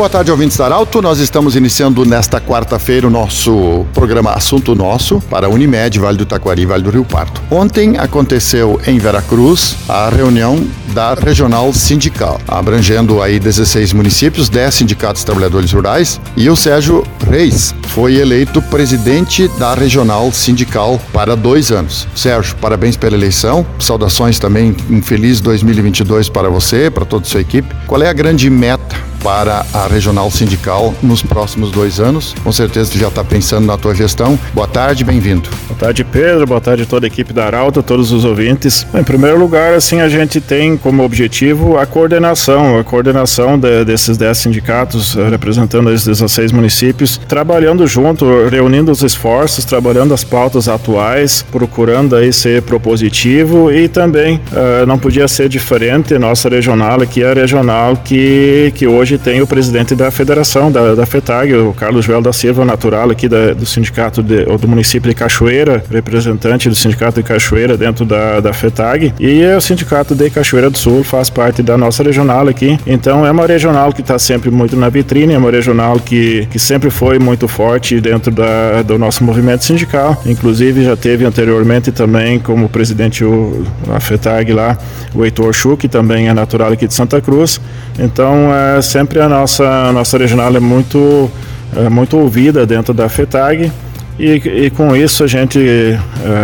Boa tarde, ouvintes da Arauto. Nós estamos iniciando nesta quarta-feira o nosso programa Assunto Nosso para Unimed, Vale do Taquari, Vale do Rio Pardo. Ontem aconteceu em Veracruz a reunião da Regional Sindical, abrangendo aí 16 municípios, 10 sindicatos trabalhadores rurais, e o Sérgio Reis foi eleito presidente da Regional Sindical para dois anos. Sérgio, parabéns pela eleição, saudações também, um feliz 2022 para você, para toda a sua equipe. Qual é a grande meta para a regional sindical nos próximos dois anos. Com certeza tu já está pensando na tua gestão. Boa tarde, bem-vindo. Boa tarde, Pedro. Boa tarde toda a equipe da Arauto, todos os ouvintes. Em primeiro lugar, assim, a gente tem como objetivo a coordenação, a coordenação de, desses 10 sindicatos eh, representando esses 16 municípios, trabalhando junto, reunindo os esforços, trabalhando as pautas atuais, procurando aí ser propositivo e também uh, não podia ser diferente. Nossa regional aqui é a regional que, que hoje tem o presidente da federação, da, da FETAG, o Carlos Joel da Silva, natural aqui da, do sindicato de, do município de Cachoeira, representante do sindicato de Cachoeira dentro da, da FETAG. E o sindicato de Cachoeira do Sul faz parte da nossa regional aqui. Então é uma regional que está sempre muito na vitrine, é uma regional que, que sempre foi muito forte dentro da, do nosso movimento sindical. Inclusive já teve anteriormente também como presidente o, a FETAG lá, o Heitor Chu, que também é natural aqui de Santa Cruz. Então é sempre sempre a nossa, a nossa regional é muito, é muito ouvida dentro da FETAG e, e com isso a gente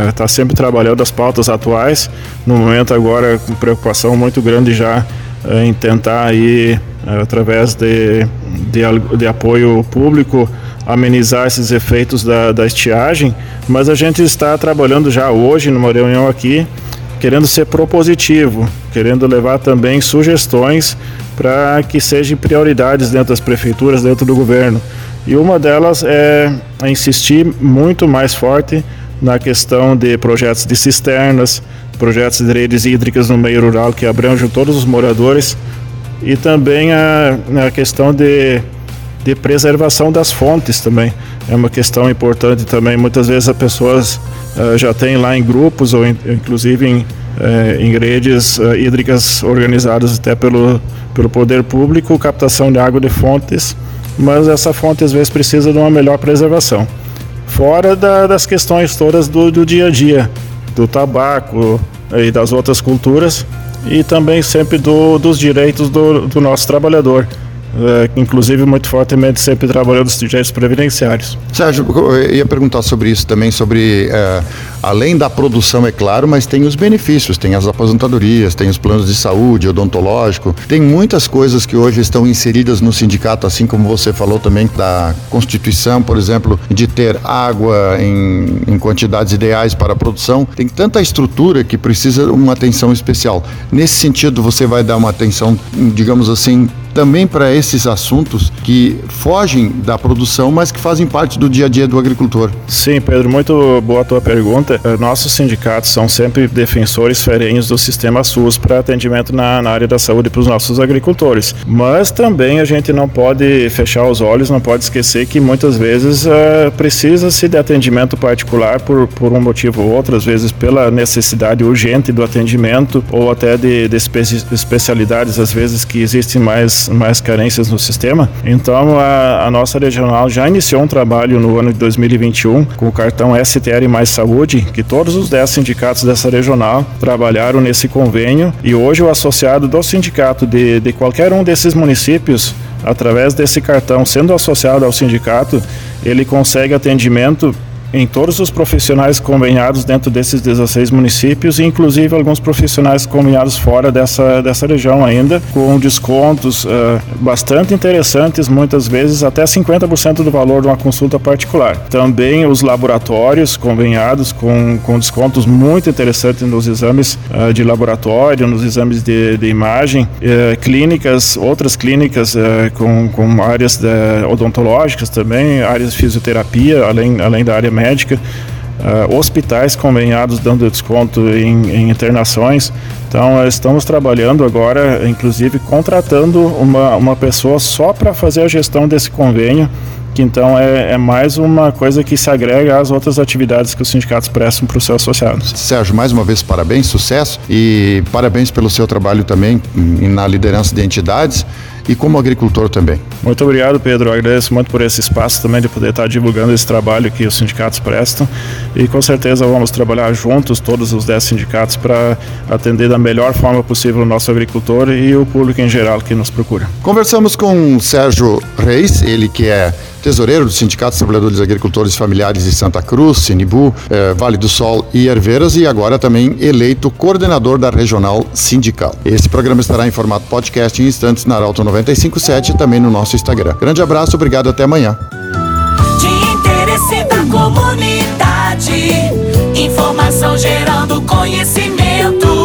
está é, sempre trabalhando as pautas atuais. No momento agora com preocupação muito grande já é, em tentar aí é, através de, de, de, apoio público amenizar esses efeitos da, da estiagem, mas a gente está trabalhando já hoje numa reunião aqui querendo ser propositivo, querendo levar também sugestões para que sejam prioridades dentro das prefeituras, dentro do governo. E uma delas é insistir muito mais forte na questão de projetos de cisternas, projetos de redes hídricas no meio rural que abranjam todos os moradores e também a, a questão de, de preservação das fontes também. É uma questão importante também. Muitas vezes as pessoas uh, já têm lá em grupos ou in, inclusive em, uh, em redes uh, hídricas organizadas até pelo pelo poder público, captação de água de fontes, mas essa fonte às vezes precisa de uma melhor preservação. Fora da, das questões todas do, do dia a dia, do tabaco e das outras culturas, e também sempre do, dos direitos do, do nosso trabalhador é, inclusive muito fortemente sempre trabalhando nos direitos previdenciários. Sérgio, eu ia perguntar sobre isso também, sobre é, além da produção, é claro, mas tem os benefícios, tem as aposentadorias, tem os planos de saúde, odontológico, tem muitas coisas que hoje estão inseridas no sindicato, assim como você falou também da Constituição, por exemplo, de ter água em, em quantidades ideais para a produção. Tem tanta estrutura que precisa uma atenção especial. Nesse sentido, você vai dar uma atenção, digamos assim, também para esses assuntos que fogem da produção, mas que fazem parte do dia a dia do agricultor. Sim, Pedro, muito boa a tua pergunta. Eh, nossos sindicatos são sempre defensores ferrenhos do sistema SUS para atendimento na, na, área da saúde para os nossos agricultores. Mas também a gente não pode fechar os olhos, não pode esquecer que muitas vezes uh, precisa-se de atendimento particular por, por um motivo ou outro, às vezes pela necessidade urgente do atendimento ou até de, de espe especialidades, às vezes que existem mais mais, carências no sistema. Então, a, a, nossa regional já iniciou um trabalho no ano de 2021 com o cartão STR Mais Saúde, que todos os 10 sindicatos dessa regional trabalharam nesse convênio e hoje o associado do sindicato de, de qualquer um desses municípios através desse cartão, sendo associado ao sindicato, ele consegue atendimento em todos os profissionais convenhados dentro desses 16 municípios, e inclusive alguns profissionais convenhados fora dessa, dessa região ainda, com descontos uh, bastante interessantes, muitas vezes até 50% do valor de uma consulta particular. Também os laboratórios convenhados com, com descontos muito interessantes nos exames uh, de laboratório, nos exames de, de imagem, uh, clínicas, outras clínicas com, com áreas odontológicas também, áreas de fisioterapia, além, além da área médica, uh, hospitais convenhados dando desconto em, em internações. Então, uh, estamos trabalhando agora, inclusive, contratando uma, uma pessoa só para fazer a gestão desse convênio que então é, é mais uma coisa que se agrega às outras atividades que os sindicatos prestam para os seus associados. Sérgio, mais uma vez parabéns, sucesso e parabéns pelo seu trabalho também na liderança de entidades e como agricultor também. Muito obrigado, Pedro. Eu agradeço muito por esse espaço também de poder estar divulgando esse trabalho que os sindicatos prestam e com certeza vamos trabalhar juntos, todos os 10 sindicatos, para atender da melhor forma possível o nosso agricultor e o público em geral que nos procura. Conversamos com Sérgio Reis, ele que é tesoureiro do Sindicato dos Trabalhadores Agricultores Familiares de Santa Cruz, Sinibu, eh, Vale do Sol e Herveiras e agora também eleito coordenador da Regional Sindical. Esse programa estará em formato podcast em instantes na Arauto 957 e também no nosso Instagram. Grande abraço, obrigado até amanhã. De interesse da comunidade, informação gerando conhecimento.